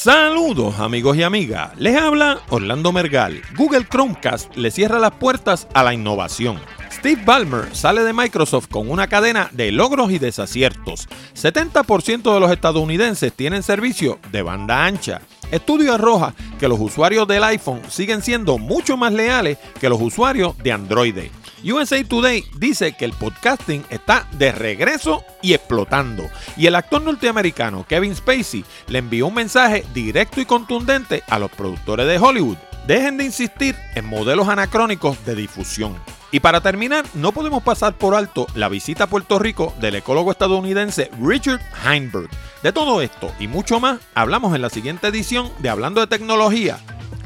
Saludos amigos y amigas, les habla Orlando Mergal. Google Chromecast le cierra las puertas a la innovación. Steve Ballmer sale de Microsoft con una cadena de logros y desaciertos. 70% de los estadounidenses tienen servicio de banda ancha. Estudio arroja que los usuarios del iPhone siguen siendo mucho más leales que los usuarios de Android. USA Today dice que el podcasting está de regreso y explotando. Y el actor norteamericano Kevin Spacey le envió un mensaje directo y contundente a los productores de Hollywood. Dejen de insistir en modelos anacrónicos de difusión. Y para terminar, no podemos pasar por alto la visita a Puerto Rico del ecólogo estadounidense Richard Heinberg. De todo esto y mucho más hablamos en la siguiente edición de Hablando de Tecnología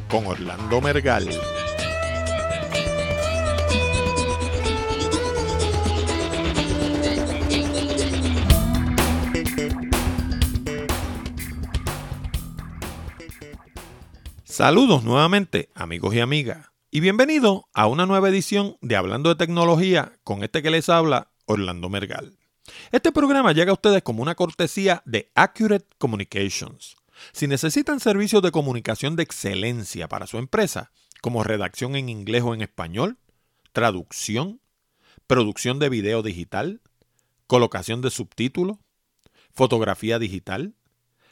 con Orlando Mergal. Saludos nuevamente amigos y amigas y bienvenido a una nueva edición de Hablando de Tecnología con este que les habla Orlando Mergal. Este programa llega a ustedes como una cortesía de Accurate Communications. Si necesitan servicios de comunicación de excelencia para su empresa, como redacción en inglés o en español, traducción, producción de video digital, colocación de subtítulos, fotografía digital,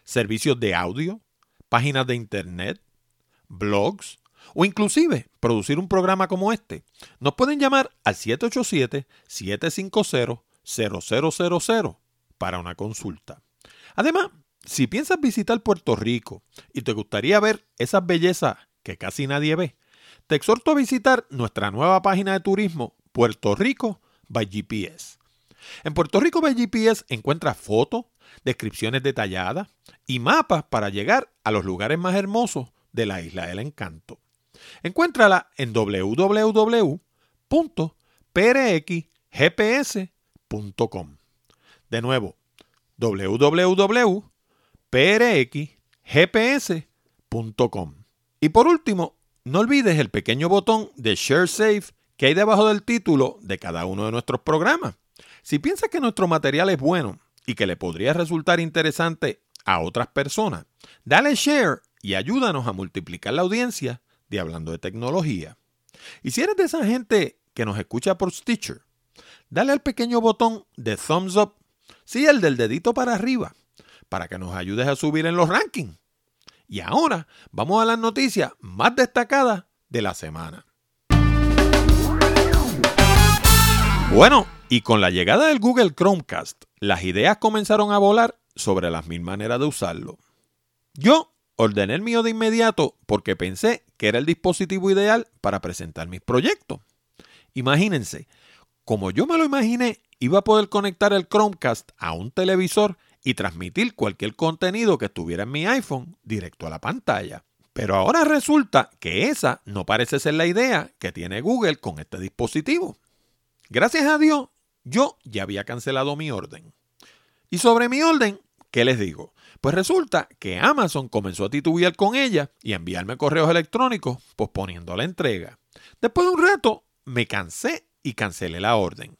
servicios de audio, páginas de internet, blogs o inclusive producir un programa como este, nos pueden llamar al 787-750-0000 para una consulta. Además, si piensas visitar Puerto Rico y te gustaría ver esas bellezas que casi nadie ve, te exhorto a visitar nuestra nueva página de turismo Puerto Rico by GPS. En Puerto Rico by GPS encuentras fotos, descripciones detalladas y mapas para llegar a los lugares más hermosos de la Isla del Encanto. Encuéntrala en www.prxgps.com. De nuevo, www.prxgps.com. Y por último, no olvides el pequeño botón de Share Safe que hay debajo del título de cada uno de nuestros programas. Si piensas que nuestro material es bueno y que le podría resultar interesante a otras personas, dale share y ayúdanos a multiplicar la audiencia de Hablando de Tecnología. Y si eres de esa gente que nos escucha por Stitcher, dale al pequeño botón de thumbs up, sí, el del dedito para arriba, para que nos ayudes a subir en los rankings. Y ahora vamos a las noticias más destacadas de la semana. Bueno, y con la llegada del Google Chromecast, las ideas comenzaron a volar sobre las mil maneras de usarlo. Yo ordené el mío de inmediato porque pensé que era el dispositivo ideal para presentar mis proyectos. Imagínense, como yo me lo imaginé, iba a poder conectar el Chromecast a un televisor y transmitir cualquier contenido que estuviera en mi iPhone directo a la pantalla. Pero ahora resulta que esa no parece ser la idea que tiene Google con este dispositivo. Gracias a Dios, yo ya había cancelado mi orden. Y sobre mi orden, ¿qué les digo? Pues resulta que Amazon comenzó a titubear con ella y a enviarme correos electrónicos posponiendo la entrega. Después de un rato me cansé y cancelé la orden.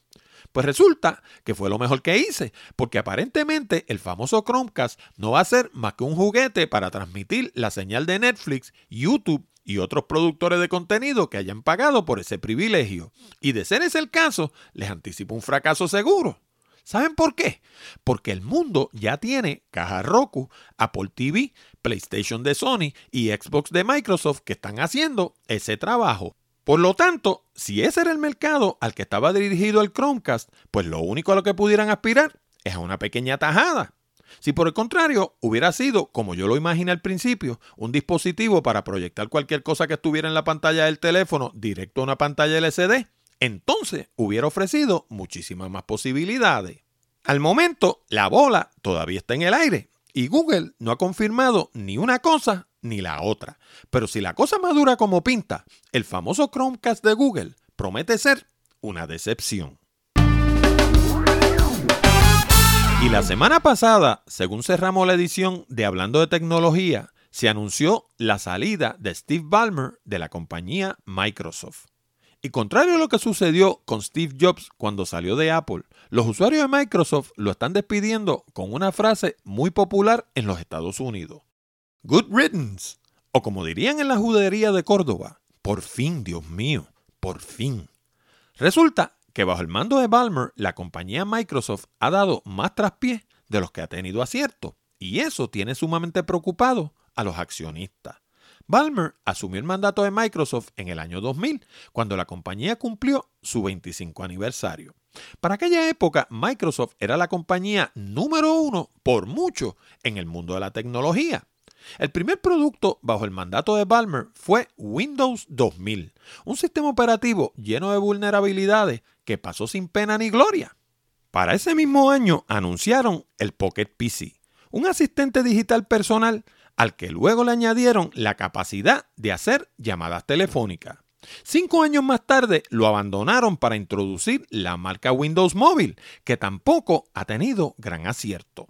Pues resulta que fue lo mejor que hice, porque aparentemente el famoso Chromecast no va a ser más que un juguete para transmitir la señal de Netflix, YouTube y otros productores de contenido que hayan pagado por ese privilegio. Y de ser ese el caso, les anticipo un fracaso seguro. ¿Saben por qué? Porque el mundo ya tiene caja Roku, Apple TV, PlayStation de Sony y Xbox de Microsoft que están haciendo ese trabajo. Por lo tanto, si ese era el mercado al que estaba dirigido el Chromecast, pues lo único a lo que pudieran aspirar es a una pequeña tajada. Si por el contrario hubiera sido, como yo lo imaginé al principio, un dispositivo para proyectar cualquier cosa que estuviera en la pantalla del teléfono directo a una pantalla LCD, entonces hubiera ofrecido muchísimas más posibilidades. Al momento, la bola todavía está en el aire y Google no ha confirmado ni una cosa ni la otra. Pero si la cosa madura como pinta, el famoso Chromecast de Google promete ser una decepción. Y la semana pasada, según cerramos la edición de Hablando de Tecnología, se anunció la salida de Steve Ballmer de la compañía Microsoft. Y contrario a lo que sucedió con Steve Jobs cuando salió de Apple, los usuarios de Microsoft lo están despidiendo con una frase muy popular en los Estados Unidos. Good riddance. O como dirían en la judería de Córdoba, por fin, Dios mío, por fin. Resulta que bajo el mando de Balmer, la compañía Microsoft ha dado más traspiés de los que ha tenido acierto, y eso tiene sumamente preocupado a los accionistas. Balmer asumió el mandato de Microsoft en el año 2000, cuando la compañía cumplió su 25 aniversario. Para aquella época, Microsoft era la compañía número uno por mucho en el mundo de la tecnología. El primer producto bajo el mandato de Balmer fue Windows 2000, un sistema operativo lleno de vulnerabilidades que pasó sin pena ni gloria. Para ese mismo año anunciaron el Pocket PC, un asistente digital personal al que luego le añadieron la capacidad de hacer llamadas telefónicas. Cinco años más tarde lo abandonaron para introducir la marca Windows Mobile, que tampoco ha tenido gran acierto.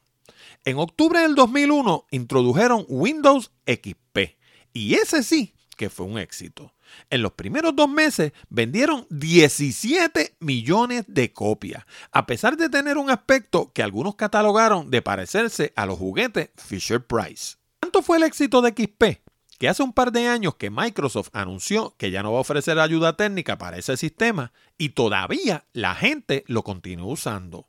En octubre del 2001 introdujeron Windows XP y ese sí que fue un éxito. En los primeros dos meses vendieron 17 millones de copias, a pesar de tener un aspecto que algunos catalogaron de parecerse a los juguetes Fisher Price. ¿Cuánto fue el éxito de XP? Que hace un par de años que Microsoft anunció que ya no va a ofrecer ayuda técnica para ese sistema y todavía la gente lo continúa usando.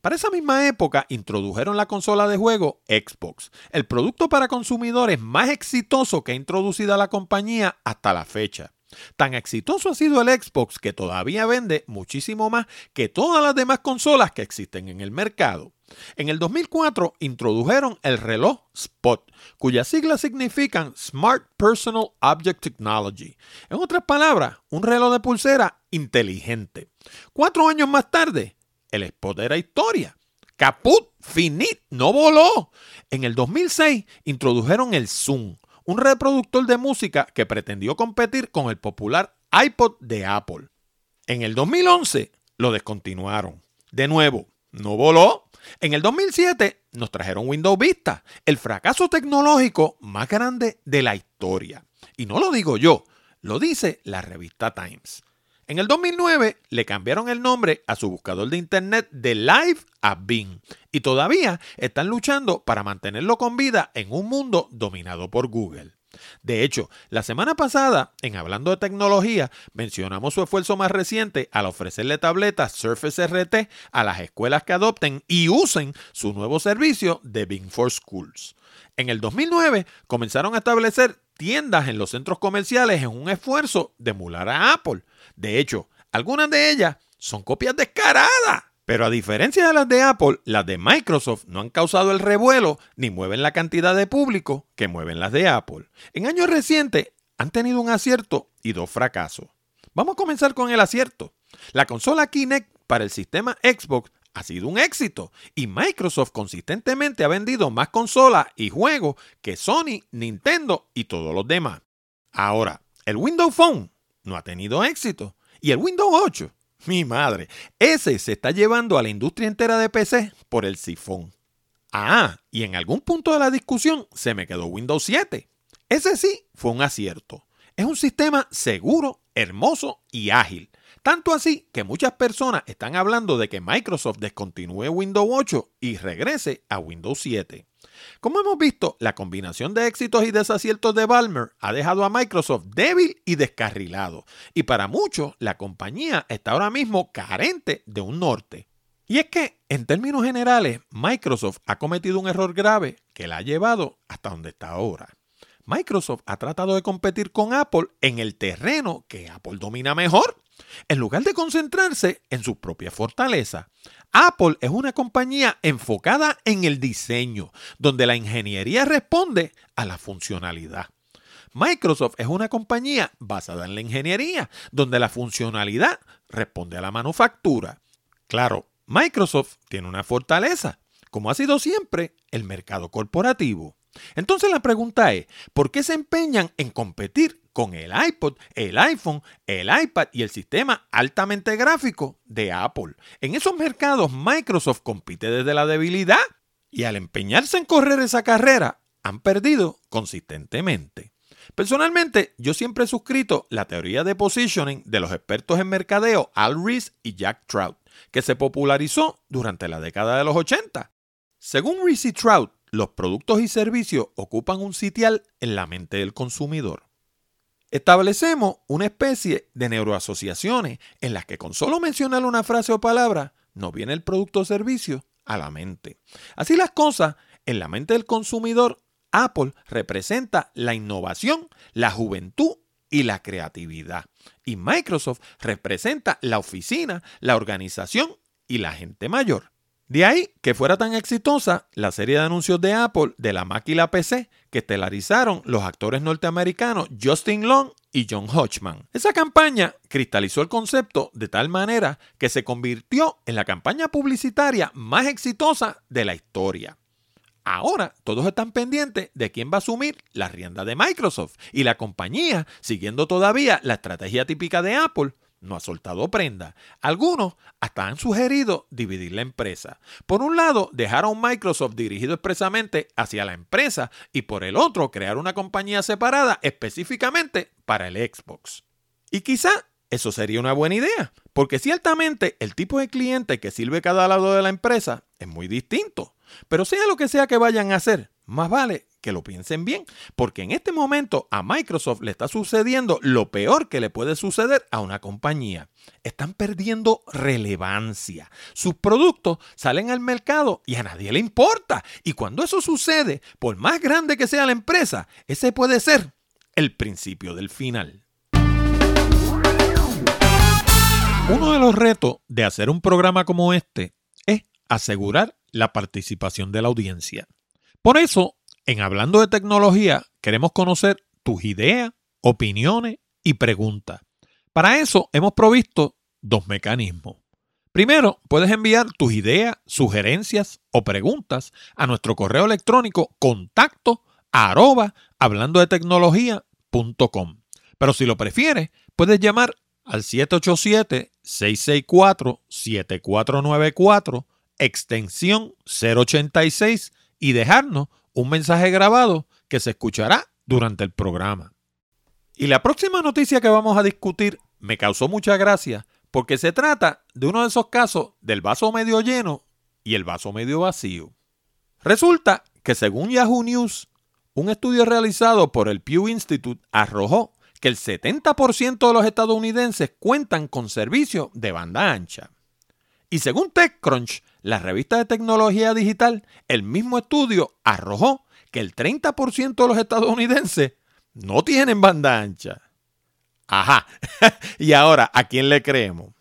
Para esa misma época introdujeron la consola de juego Xbox, el producto para consumidores más exitoso que ha introducido la compañía hasta la fecha. Tan exitoso ha sido el Xbox que todavía vende muchísimo más que todas las demás consolas que existen en el mercado. En el 2004 introdujeron el reloj Spot, cuyas siglas significan Smart Personal Object Technology. En otras palabras, un reloj de pulsera inteligente. Cuatro años más tarde, el Spot era historia. Caput, finit, no voló. En el 2006 introdujeron el Zoom, un reproductor de música que pretendió competir con el popular iPod de Apple. En el 2011 lo descontinuaron. De nuevo, no voló. En el 2007 nos trajeron Windows Vista, el fracaso tecnológico más grande de la historia. Y no lo digo yo, lo dice la revista Times. En el 2009 le cambiaron el nombre a su buscador de internet de Live a Bing y todavía están luchando para mantenerlo con vida en un mundo dominado por Google. De hecho, la semana pasada, en Hablando de Tecnología, mencionamos su esfuerzo más reciente al ofrecerle tabletas Surface RT a las escuelas que adopten y usen su nuevo servicio de Bing for Schools. En el 2009 comenzaron a establecer tiendas en los centros comerciales en un esfuerzo de emular a Apple. De hecho, algunas de ellas son copias descaradas. Pero a diferencia de las de Apple, las de Microsoft no han causado el revuelo ni mueven la cantidad de público que mueven las de Apple. En años recientes han tenido un acierto y dos fracasos. Vamos a comenzar con el acierto. La consola Kinect para el sistema Xbox ha sido un éxito y Microsoft consistentemente ha vendido más consolas y juegos que Sony, Nintendo y todos los demás. Ahora, el Windows Phone no ha tenido éxito. Y el Windows 8, mi madre, ese se está llevando a la industria entera de PC por el sifón. Ah, y en algún punto de la discusión se me quedó Windows 7. Ese sí fue un acierto. Es un sistema seguro, hermoso y ágil. Tanto así que muchas personas están hablando de que Microsoft descontinúe Windows 8 y regrese a Windows 7. Como hemos visto, la combinación de éxitos y desaciertos de Balmer ha dejado a Microsoft débil y descarrilado, y para muchos la compañía está ahora mismo carente de un norte. Y es que, en términos generales, Microsoft ha cometido un error grave que la ha llevado hasta donde está ahora. Microsoft ha tratado de competir con Apple en el terreno que Apple domina mejor, en lugar de concentrarse en su propia fortaleza. Apple es una compañía enfocada en el diseño, donde la ingeniería responde a la funcionalidad. Microsoft es una compañía basada en la ingeniería, donde la funcionalidad responde a la manufactura. Claro, Microsoft tiene una fortaleza, como ha sido siempre el mercado corporativo. Entonces la pregunta es, ¿por qué se empeñan en competir con el iPod, el iPhone, el iPad y el sistema altamente gráfico de Apple? En esos mercados Microsoft compite desde la debilidad y al empeñarse en correr esa carrera han perdido consistentemente. Personalmente, yo siempre he suscrito la teoría de positioning de los expertos en mercadeo Al Rees y Jack Trout, que se popularizó durante la década de los 80. Según Rees y Trout, los productos y servicios ocupan un sitial en la mente del consumidor. Establecemos una especie de neuroasociaciones en las que con solo mencionar una frase o palabra nos viene el producto o servicio a la mente. Así las cosas, en la mente del consumidor, Apple representa la innovación, la juventud y la creatividad. Y Microsoft representa la oficina, la organización y la gente mayor. De ahí que fuera tan exitosa la serie de anuncios de Apple de la Mac y la PC que estelarizaron los actores norteamericanos Justin Long y John Hodgman. Esa campaña cristalizó el concepto de tal manera que se convirtió en la campaña publicitaria más exitosa de la historia. Ahora todos están pendientes de quién va a asumir la rienda de Microsoft y la compañía, siguiendo todavía la estrategia típica de Apple, no ha soltado prenda. Algunos hasta han sugerido dividir la empresa. Por un lado, dejar a un Microsoft dirigido expresamente hacia la empresa y por el otro, crear una compañía separada específicamente para el Xbox. Y quizá eso sería una buena idea, porque ciertamente el tipo de cliente que sirve cada lado de la empresa es muy distinto. Pero sea lo que sea que vayan a hacer, más vale que lo piensen bien, porque en este momento a Microsoft le está sucediendo lo peor que le puede suceder a una compañía. Están perdiendo relevancia. Sus productos salen al mercado y a nadie le importa. Y cuando eso sucede, por más grande que sea la empresa, ese puede ser el principio del final. Uno de los retos de hacer un programa como este es asegurar la participación de la audiencia. Por eso, en Hablando de Tecnología, queremos conocer tus ideas, opiniones y preguntas. Para eso hemos provisto dos mecanismos. Primero, puedes enviar tus ideas, sugerencias o preguntas a nuestro correo electrónico contacto arroba hablando de tecnología.com. Pero si lo prefieres, puedes llamar al 787-664-7494 extensión 086 y dejarnos un mensaje grabado que se escuchará durante el programa. Y la próxima noticia que vamos a discutir me causó mucha gracia porque se trata de uno de esos casos del vaso medio lleno y el vaso medio vacío. Resulta que según Yahoo News, un estudio realizado por el Pew Institute arrojó que el 70% de los estadounidenses cuentan con servicios de banda ancha. Y según TechCrunch, la revista de tecnología digital, el mismo estudio arrojó que el 30% de los estadounidenses no tienen banda ancha. Ajá. y ahora, ¿a quién le creemos?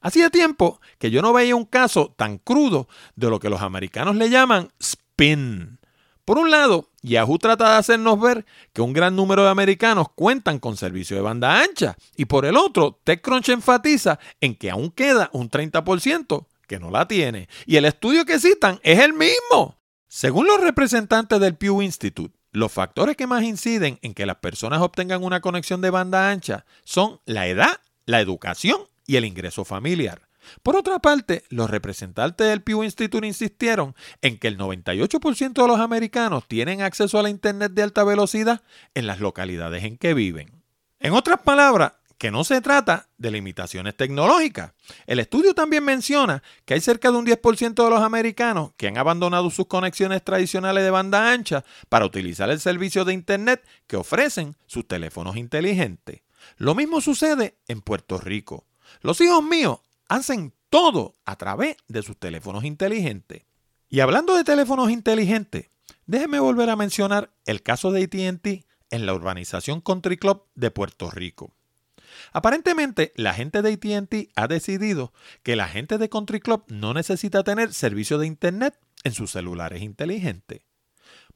Hacía tiempo que yo no veía un caso tan crudo de lo que los americanos le llaman spin. Por un lado, Yahoo trata de hacernos ver que un gran número de americanos cuentan con servicio de banda ancha. Y por el otro, TechCrunch enfatiza en que aún queda un 30% que no la tiene. Y el estudio que citan es el mismo. Según los representantes del Pew Institute, los factores que más inciden en que las personas obtengan una conexión de banda ancha son la edad, la educación y el ingreso familiar. Por otra parte, los representantes del Pew Institute insistieron en que el 98% de los americanos tienen acceso a la Internet de alta velocidad en las localidades en que viven. En otras palabras, que no se trata de limitaciones tecnológicas. El estudio también menciona que hay cerca de un 10% de los americanos que han abandonado sus conexiones tradicionales de banda ancha para utilizar el servicio de Internet que ofrecen sus teléfonos inteligentes. Lo mismo sucede en Puerto Rico. Los hijos míos hacen todo a través de sus teléfonos inteligentes. Y hablando de teléfonos inteligentes, déjeme volver a mencionar el caso de ATT en la urbanización Country Club de Puerto Rico. Aparentemente, la gente de ATT ha decidido que la gente de Country Club no necesita tener servicio de Internet en sus celulares inteligentes.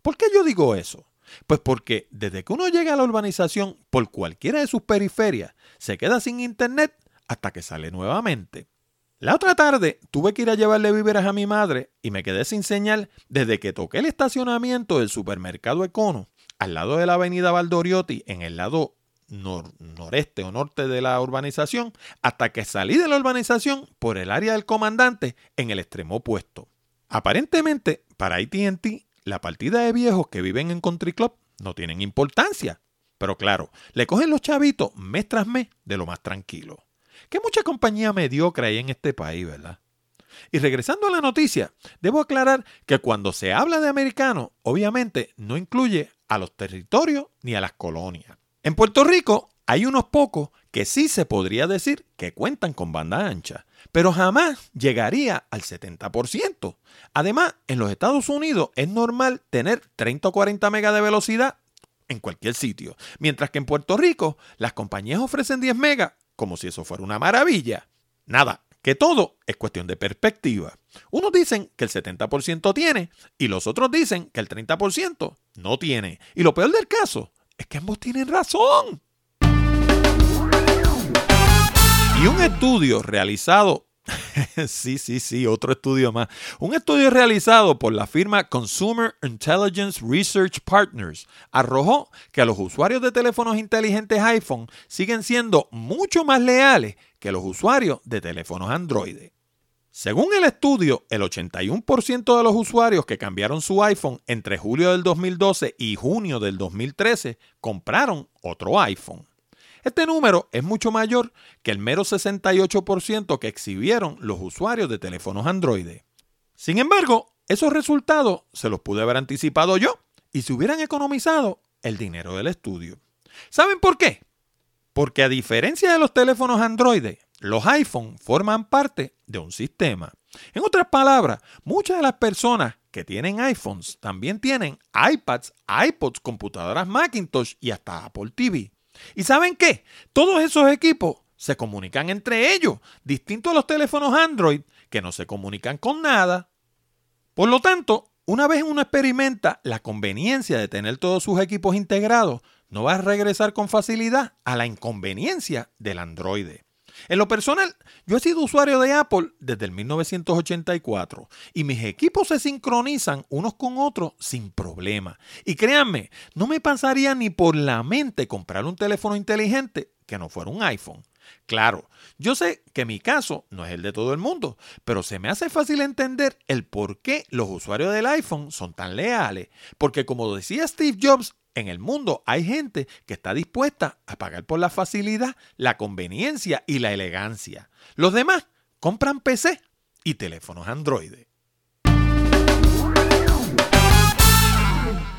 ¿Por qué yo digo eso? Pues porque desde que uno llega a la urbanización por cualquiera de sus periferias, se queda sin Internet hasta que sale nuevamente. La otra tarde tuve que ir a llevarle víveres a mi madre y me quedé sin señal desde que toqué el estacionamiento del supermercado Econo al lado de la avenida Valdoriotti en el lado noreste o norte de la urbanización hasta que salí de la urbanización por el área del comandante en el extremo opuesto. Aparentemente, para ATT, la partida de viejos que viven en Country Club no tienen importancia. Pero claro, le cogen los chavitos mes tras mes de lo más tranquilo. Que mucha compañía mediocre hay en este país, ¿verdad? Y regresando a la noticia, debo aclarar que cuando se habla de americano, obviamente no incluye a los territorios ni a las colonias. En Puerto Rico hay unos pocos que sí se podría decir que cuentan con banda ancha, pero jamás llegaría al 70%. Además, en los Estados Unidos es normal tener 30 o 40 megas de velocidad en cualquier sitio, mientras que en Puerto Rico las compañías ofrecen 10 megas como si eso fuera una maravilla. Nada, que todo es cuestión de perspectiva. Unos dicen que el 70% tiene y los otros dicen que el 30% no tiene. Y lo peor del caso es que ambos tienen razón. Y un estudio realizado sí, sí, sí, otro estudio más. Un estudio realizado por la firma Consumer Intelligence Research Partners arrojó que los usuarios de teléfonos inteligentes iPhone siguen siendo mucho más leales que los usuarios de teléfonos Android. Según el estudio, el 81% de los usuarios que cambiaron su iPhone entre julio del 2012 y junio del 2013 compraron otro iPhone. Este número es mucho mayor que el mero 68% que exhibieron los usuarios de teléfonos Android. Sin embargo, esos resultados se los pude haber anticipado yo y se hubieran economizado el dinero del estudio. ¿Saben por qué? Porque a diferencia de los teléfonos Android, los iPhone forman parte de un sistema. En otras palabras, muchas de las personas que tienen iPhones también tienen iPads, iPods, computadoras Macintosh y hasta Apple TV. ¿Y saben qué? Todos esos equipos se comunican entre ellos, distinto a los teléfonos Android que no se comunican con nada. Por lo tanto, una vez uno experimenta la conveniencia de tener todos sus equipos integrados, no va a regresar con facilidad a la inconveniencia del Android. En lo personal, yo he sido usuario de Apple desde el 1984 y mis equipos se sincronizan unos con otros sin problema. Y créanme, no me pasaría ni por la mente comprar un teléfono inteligente que no fuera un iPhone. Claro, yo sé que mi caso no es el de todo el mundo, pero se me hace fácil entender el por qué los usuarios del iPhone son tan leales. Porque como decía Steve Jobs, en el mundo hay gente que está dispuesta a pagar por la facilidad, la conveniencia y la elegancia. Los demás compran PC y teléfonos Android.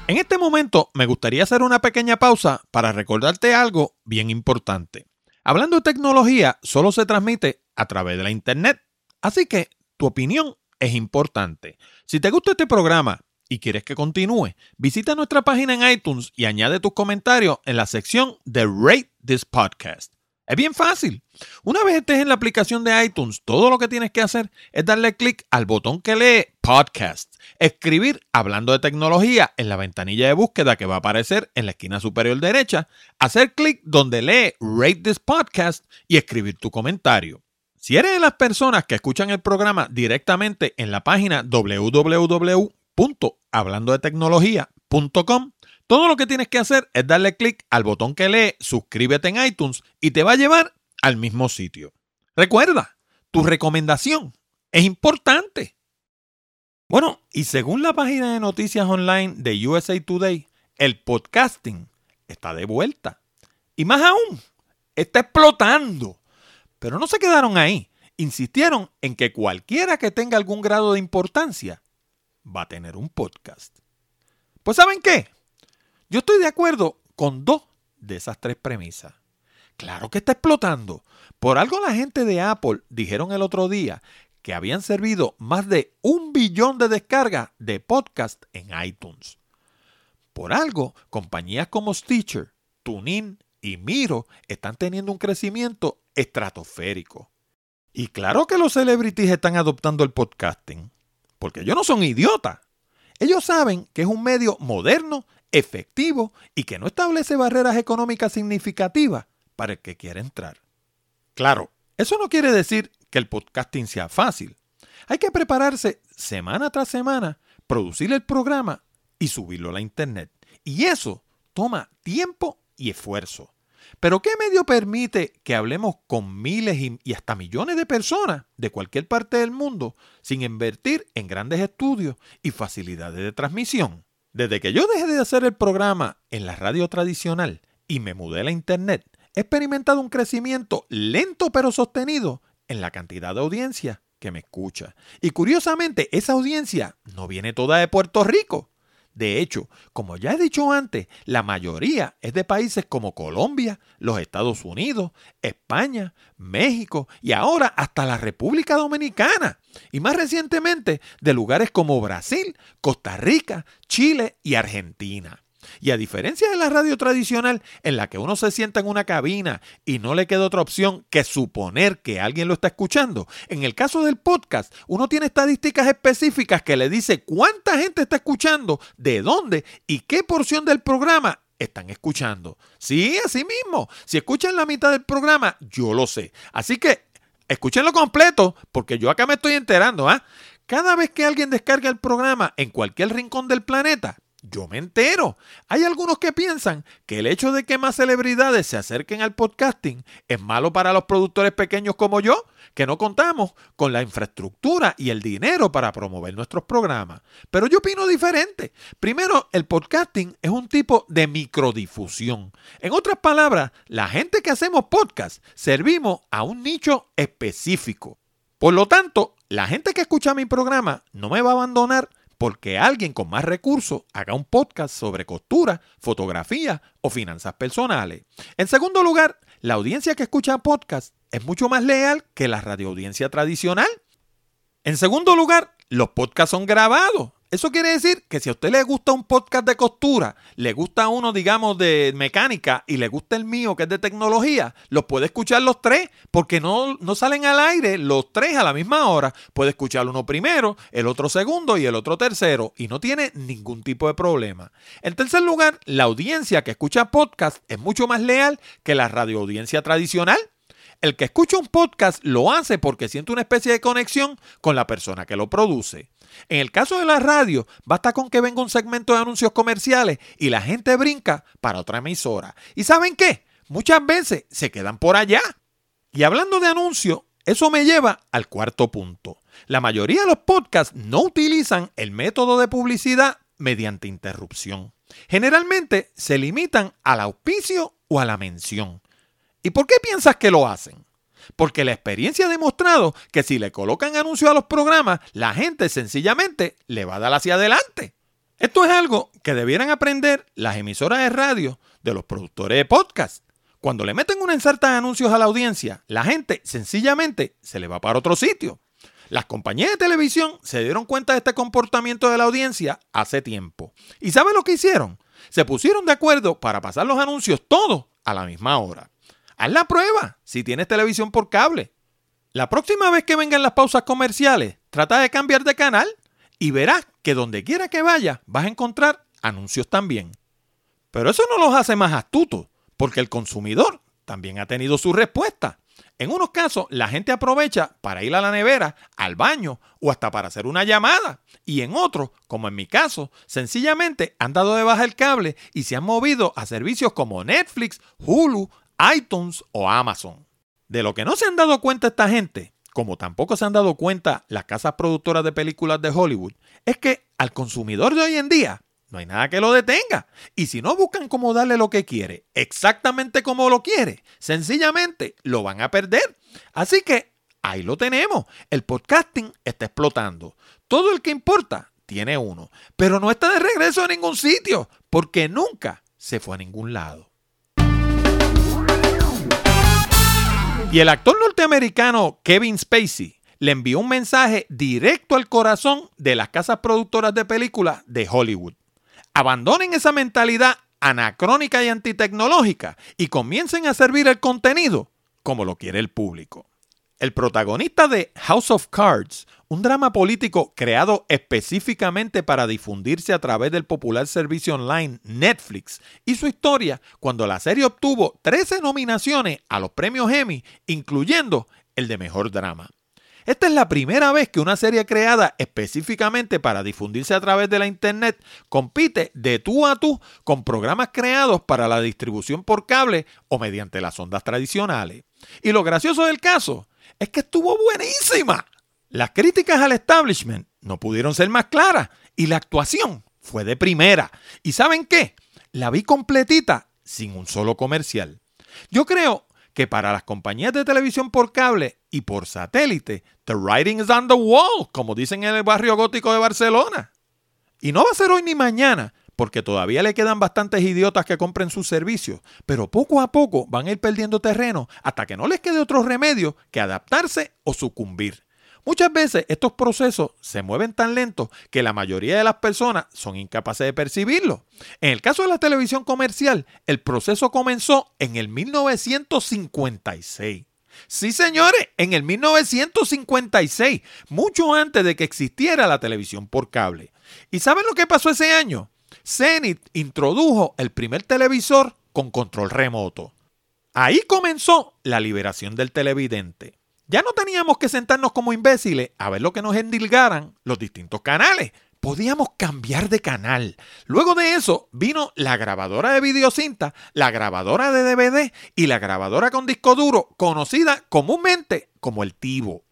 En este momento me gustaría hacer una pequeña pausa para recordarte algo bien importante. Hablando de tecnología, solo se transmite a través de la Internet, así que tu opinión es importante. Si te gusta este programa y quieres que continúe, visita nuestra página en iTunes y añade tus comentarios en la sección de Rate This Podcast. Es bien fácil. Una vez estés en la aplicación de iTunes, todo lo que tienes que hacer es darle clic al botón que lee Podcast, escribir hablando de tecnología en la ventanilla de búsqueda que va a aparecer en la esquina superior derecha, hacer clic donde lee Rate This Podcast y escribir tu comentario. Si eres de las personas que escuchan el programa directamente en la página www hablando de tecnología.com, todo lo que tienes que hacer es darle clic al botón que lee suscríbete en iTunes y te va a llevar al mismo sitio. Recuerda, tu recomendación es importante. Bueno, y según la página de noticias online de USA Today, el podcasting está de vuelta. Y más aún, está explotando. Pero no se quedaron ahí. Insistieron en que cualquiera que tenga algún grado de importancia va a tener un podcast. Pues ¿saben qué? Yo estoy de acuerdo con dos de esas tres premisas. Claro que está explotando. Por algo la gente de Apple dijeron el otro día que habían servido más de un billón de descargas de podcast en iTunes. Por algo, compañías como Stitcher, TuneIn y Miro están teniendo un crecimiento estratosférico. Y claro que los celebrities están adoptando el podcasting porque ellos no son idiotas. Ellos saben que es un medio moderno, efectivo y que no establece barreras económicas significativas para el que quiera entrar. Claro, eso no quiere decir que el podcasting sea fácil. Hay que prepararse semana tras semana, producir el programa y subirlo a la internet. Y eso toma tiempo y esfuerzo. Pero ¿qué medio permite que hablemos con miles y, hasta millones de personas de cualquier parte del mundo sin invertir en grandes estudios y facilidades de transmisión? Desde que yo dejé de hacer el programa en la radio tradicional y me mudé a internet, he experimentado un crecimiento lento pero sostenido en la cantidad de audiencia que me escucha. Y curiosamente, esa audiencia no viene toda de Puerto Rico. De hecho, como ya he dicho antes, la mayoría es de países como Colombia, los Estados Unidos, España, México y ahora hasta la República Dominicana. Y más recientemente de lugares como Brasil, Costa Rica, Chile y Argentina. Y a diferencia de la radio tradicional, en la que uno se sienta en una cabina y no le queda otra opción que suponer que alguien lo está escuchando, en el caso del podcast, uno tiene estadísticas específicas que le dice cuánta gente está escuchando, de dónde y qué porción del programa están escuchando. Sí, así mismo. Si escuchan la mitad del programa, yo lo sé. Así que escúchenlo completo, porque yo acá me estoy enterando. ¿ah? Cada vez que alguien descarga el programa en cualquier rincón del planeta, yo me entero. Hay algunos que piensan que el hecho de que más celebridades se acerquen al podcasting es malo para los productores pequeños como yo, que no contamos con la infraestructura y el dinero para promover nuestros programas. Pero yo opino diferente. Primero, el podcasting es un tipo de microdifusión. En otras palabras, la gente que hacemos podcast servimos a un nicho específico. Por lo tanto, la gente que escucha mi programa no me va a abandonar porque alguien con más recursos haga un podcast sobre costura, fotografía o finanzas personales. En segundo lugar, la audiencia que escucha podcast es mucho más leal que la radioaudiencia tradicional. En segundo lugar, los podcasts son grabados. Eso quiere decir que si a usted le gusta un podcast de costura, le gusta uno, digamos, de mecánica y le gusta el mío, que es de tecnología, los puede escuchar los tres, porque no, no salen al aire los tres a la misma hora. Puede escuchar uno primero, el otro segundo y el otro tercero, y no tiene ningún tipo de problema. En tercer lugar, la audiencia que escucha podcast es mucho más leal que la radioaudiencia tradicional. El que escucha un podcast lo hace porque siente una especie de conexión con la persona que lo produce. En el caso de la radio, basta con que venga un segmento de anuncios comerciales y la gente brinca para otra emisora. ¿Y saben qué? Muchas veces se quedan por allá. Y hablando de anuncios, eso me lleva al cuarto punto. La mayoría de los podcasts no utilizan el método de publicidad mediante interrupción. Generalmente se limitan al auspicio o a la mención. ¿Y por qué piensas que lo hacen? Porque la experiencia ha demostrado que si le colocan anuncios a los programas, la gente sencillamente le va a dar hacia adelante. Esto es algo que debieran aprender las emisoras de radio de los productores de podcast. Cuando le meten una ensarta de anuncios a la audiencia, la gente sencillamente se le va para otro sitio. Las compañías de televisión se dieron cuenta de este comportamiento de la audiencia hace tiempo. ¿Y saben lo que hicieron? Se pusieron de acuerdo para pasar los anuncios todos a la misma hora. Haz la prueba si tienes televisión por cable. La próxima vez que vengan las pausas comerciales, trata de cambiar de canal y verás que donde quiera que vaya vas a encontrar anuncios también. Pero eso no los hace más astutos, porque el consumidor también ha tenido su respuesta. En unos casos, la gente aprovecha para ir a la nevera, al baño o hasta para hacer una llamada. Y en otros, como en mi caso, sencillamente han dado de baja el cable y se han movido a servicios como Netflix, Hulu, iTunes o Amazon. De lo que no se han dado cuenta esta gente, como tampoco se han dado cuenta las casas productoras de películas de Hollywood, es que al consumidor de hoy en día no hay nada que lo detenga. Y si no buscan cómo darle lo que quiere, exactamente como lo quiere, sencillamente lo van a perder. Así que ahí lo tenemos. El podcasting está explotando. Todo el que importa tiene uno, pero no está de regreso a ningún sitio, porque nunca se fue a ningún lado. Y el actor norteamericano Kevin Spacey le envió un mensaje directo al corazón de las casas productoras de películas de Hollywood. Abandonen esa mentalidad anacrónica y antitecnológica y comiencen a servir el contenido como lo quiere el público. El protagonista de House of Cards, un drama político creado específicamente para difundirse a través del popular servicio online Netflix, y su historia cuando la serie obtuvo 13 nominaciones a los premios Emmy, incluyendo el de Mejor Drama. Esta es la primera vez que una serie creada específicamente para difundirse a través de la Internet compite de tú a tú con programas creados para la distribución por cable o mediante las ondas tradicionales. Y lo gracioso del caso es que estuvo buenísima. Las críticas al establishment no pudieron ser más claras y la actuación fue de primera. ¿Y saben qué? La vi completita sin un solo comercial. Yo creo que para las compañías de televisión por cable y por satélite, the writing is on the wall, como dicen en el barrio gótico de Barcelona. Y no va a ser hoy ni mañana, porque todavía le quedan bastantes idiotas que compren sus servicios, pero poco a poco van a ir perdiendo terreno hasta que no les quede otro remedio que adaptarse o sucumbir. Muchas veces estos procesos se mueven tan lentos que la mayoría de las personas son incapaces de percibirlo. En el caso de la televisión comercial, el proceso comenzó en el 1956. Sí, señores, en el 1956, mucho antes de que existiera la televisión por cable. ¿Y saben lo que pasó ese año? Zenith introdujo el primer televisor con control remoto. Ahí comenzó la liberación del televidente. Ya no teníamos que sentarnos como imbéciles a ver lo que nos endilgaran los distintos canales. Podíamos cambiar de canal. Luego de eso vino la grabadora de videocinta, la grabadora de DVD y la grabadora con disco duro, conocida comúnmente como el Tivo.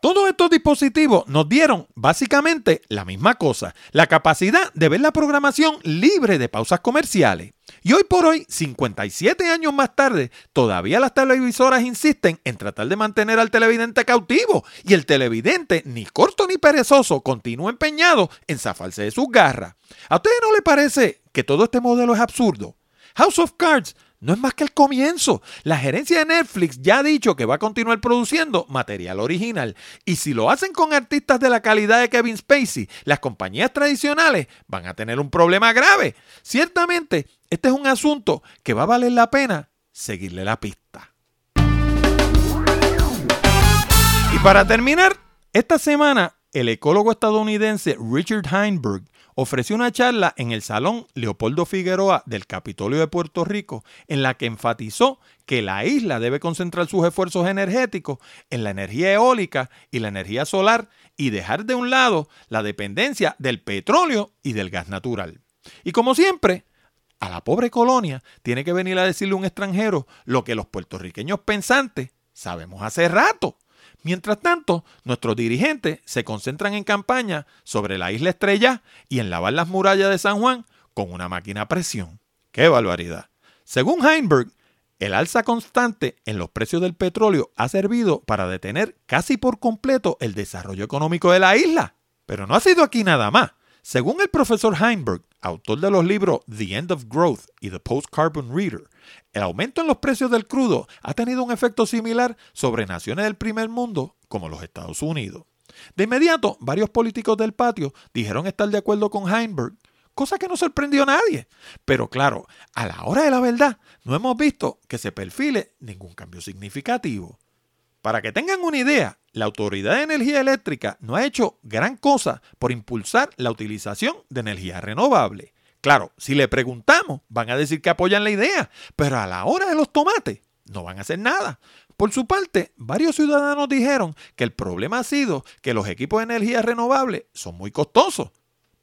Todos estos dispositivos nos dieron básicamente la misma cosa, la capacidad de ver la programación libre de pausas comerciales. Y hoy por hoy, 57 años más tarde, todavía las televisoras insisten en tratar de mantener al televidente cautivo y el televidente, ni corto ni perezoso, continúa empeñado en zafarse de sus garras. ¿A ustedes no le parece que todo este modelo es absurdo? House of Cards no es más que el comienzo. La gerencia de Netflix ya ha dicho que va a continuar produciendo material original. Y si lo hacen con artistas de la calidad de Kevin Spacey, las compañías tradicionales van a tener un problema grave. Ciertamente, este es un asunto que va a valer la pena seguirle la pista. Y para terminar, esta semana el ecólogo estadounidense Richard Heinberg ofreció una charla en el Salón Leopoldo Figueroa del Capitolio de Puerto Rico en la que enfatizó que la isla debe concentrar sus esfuerzos energéticos en la energía eólica y la energía solar y dejar de un lado la dependencia del petróleo y del gas natural. Y como siempre, a la pobre colonia tiene que venir a decirle un extranjero lo que los puertorriqueños pensantes sabemos hace rato. Mientras tanto, nuestros dirigentes se concentran en campaña sobre la isla Estrella y en lavar las murallas de San Juan con una máquina a presión. ¡Qué barbaridad! Según Heinberg, el alza constante en los precios del petróleo ha servido para detener casi por completo el desarrollo económico de la isla. Pero no ha sido aquí nada más. Según el profesor Heinberg, autor de los libros The End of Growth y The Post-Carbon Reader, el aumento en los precios del crudo ha tenido un efecto similar sobre naciones del primer mundo como los Estados Unidos. De inmediato, varios políticos del patio dijeron estar de acuerdo con Heinberg, cosa que no sorprendió a nadie. Pero claro, a la hora de la verdad, no hemos visto que se perfile ningún cambio significativo. Para que tengan una idea, la Autoridad de Energía Eléctrica no ha hecho gran cosa por impulsar la utilización de energía renovable. Claro, si le preguntamos, van a decir que apoyan la idea, pero a la hora de los tomates no van a hacer nada. Por su parte, varios ciudadanos dijeron que el problema ha sido que los equipos de energía renovable son muy costosos.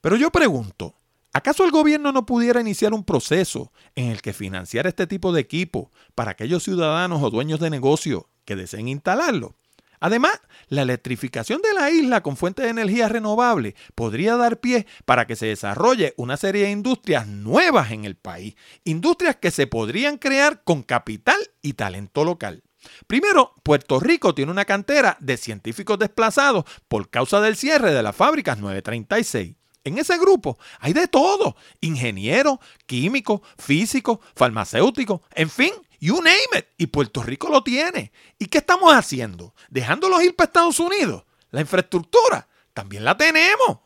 Pero yo pregunto, ¿acaso el gobierno no pudiera iniciar un proceso en el que financiara este tipo de equipo para aquellos ciudadanos o dueños de negocio que deseen instalarlo? Además, la electrificación de la isla con fuentes de energía renovable podría dar pie para que se desarrolle una serie de industrias nuevas en el país, industrias que se podrían crear con capital y talento local. Primero, Puerto Rico tiene una cantera de científicos desplazados por causa del cierre de las fábricas 936. En ese grupo hay de todo, ingenieros, químicos, físicos, farmacéuticos, en fin, You name it. Y Puerto Rico lo tiene. ¿Y qué estamos haciendo? ¿Dejándolos ir para Estados Unidos? La infraestructura también la tenemos.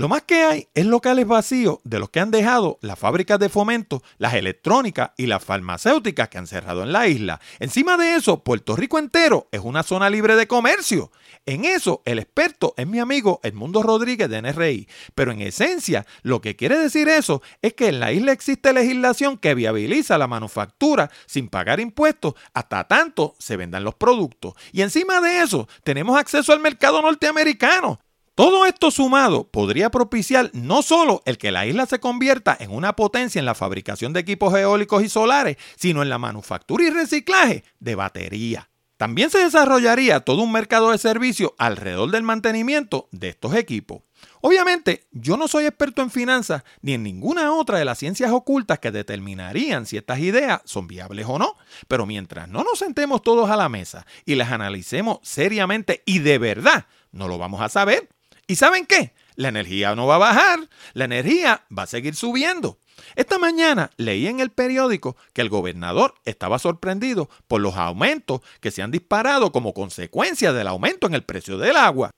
Lo más que hay es locales vacíos de los que han dejado las fábricas de fomento, las electrónicas y las farmacéuticas que han cerrado en la isla. Encima de eso, Puerto Rico entero es una zona libre de comercio. En eso, el experto es mi amigo Edmundo Rodríguez de NRI. Pero en esencia, lo que quiere decir eso es que en la isla existe legislación que viabiliza la manufactura sin pagar impuestos hasta tanto se vendan los productos. Y encima de eso, tenemos acceso al mercado norteamericano. Todo esto sumado podría propiciar no solo el que la isla se convierta en una potencia en la fabricación de equipos eólicos y solares, sino en la manufactura y reciclaje de batería. También se desarrollaría todo un mercado de servicios alrededor del mantenimiento de estos equipos. Obviamente, yo no soy experto en finanzas ni en ninguna otra de las ciencias ocultas que determinarían si estas ideas son viables o no, pero mientras no nos sentemos todos a la mesa y las analicemos seriamente y de verdad, no lo vamos a saber. ¿Y saben qué? La energía no va a bajar, la energía va a seguir subiendo. Esta mañana leí en el periódico que el gobernador estaba sorprendido por los aumentos que se han disparado como consecuencia del aumento en el precio del agua.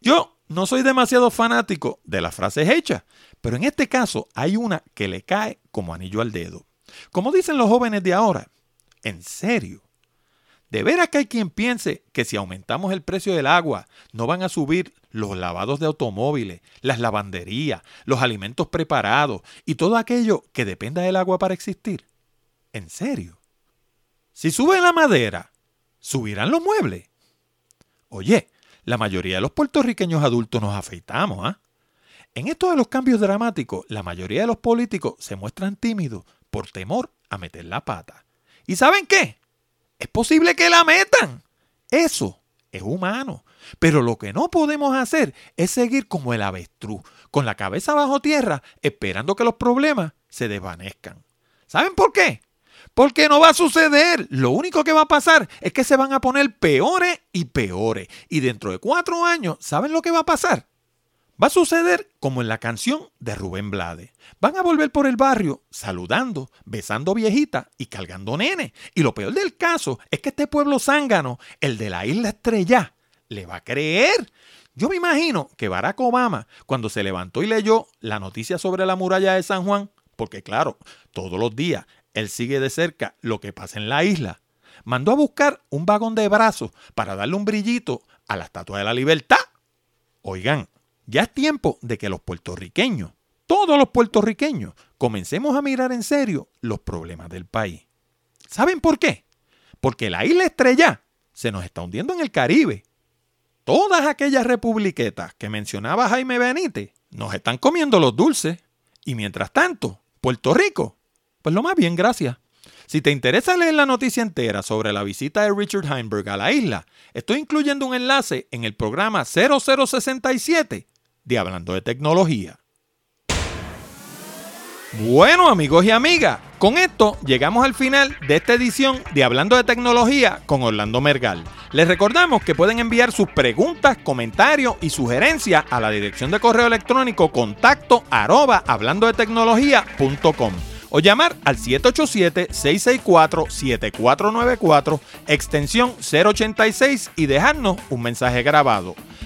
Yo no soy demasiado fanático de las frases hechas, pero en este caso hay una que le cae como anillo al dedo. Como dicen los jóvenes de ahora, en serio. ¿De veras que hay quien piense que si aumentamos el precio del agua no van a subir los lavados de automóviles, las lavanderías, los alimentos preparados y todo aquello que dependa del agua para existir? ¿En serio? Si sube la madera, ¿subirán los muebles? Oye, la mayoría de los puertorriqueños adultos nos afeitamos, ¿ah? En esto de los cambios dramáticos, la mayoría de los políticos se muestran tímidos por temor a meter la pata. ¿Y saben qué? Es posible que la metan. Eso es humano. Pero lo que no podemos hacer es seguir como el avestruz, con la cabeza bajo tierra, esperando que los problemas se desvanezcan. ¿Saben por qué? Porque no va a suceder. Lo único que va a pasar es que se van a poner peores y peores. Y dentro de cuatro años, ¿saben lo que va a pasar? Va a suceder como en la canción de Rubén Blade. Van a volver por el barrio saludando, besando viejita y cargando nene. Y lo peor del caso es que este pueblo zángano, el de la isla Estrella, le va a creer. Yo me imagino que Barack Obama, cuando se levantó y leyó la noticia sobre la muralla de San Juan, porque claro, todos los días él sigue de cerca lo que pasa en la isla, mandó a buscar un vagón de brazos para darle un brillito a la Estatua de la Libertad. Oigan, ya es tiempo de que los puertorriqueños, todos los puertorriqueños, comencemos a mirar en serio los problemas del país. ¿Saben por qué? Porque la isla Estrella se nos está hundiendo en el Caribe. Todas aquellas republiquetas que mencionaba Jaime Benítez nos están comiendo los dulces. Y mientras tanto, Puerto Rico, pues lo más bien, gracias. Si te interesa leer la noticia entera sobre la visita de Richard Heinberg a la isla, estoy incluyendo un enlace en el programa 0067 de Hablando de Tecnología. Bueno amigos y amigas, con esto llegamos al final de esta edición de Hablando de Tecnología con Orlando Mergal. Les recordamos que pueden enviar sus preguntas, comentarios y sugerencias a la dirección de correo electrónico contacto arroba hablando de tecnología.com o llamar al 787-664-7494, extensión 086 y dejarnos un mensaje grabado.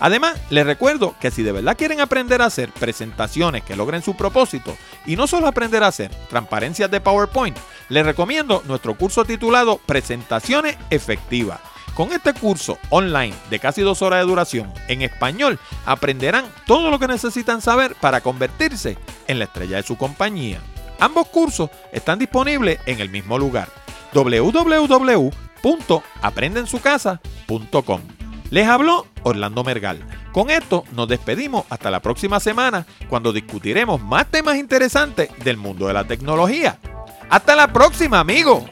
Además, les recuerdo que si de verdad quieren aprender a hacer presentaciones que logren su propósito y no solo aprender a hacer transparencias de PowerPoint, les recomiendo nuestro curso titulado Presentaciones Efectivas. Con este curso online de casi dos horas de duración en español, aprenderán todo lo que necesitan saber para convertirse en la estrella de su compañía. Ambos cursos están disponibles en el mismo lugar www.aprendensucasa.com. Les habló Orlando Mergal. Con esto nos despedimos hasta la próxima semana cuando discutiremos más temas interesantes del mundo de la tecnología. Hasta la próxima, amigos.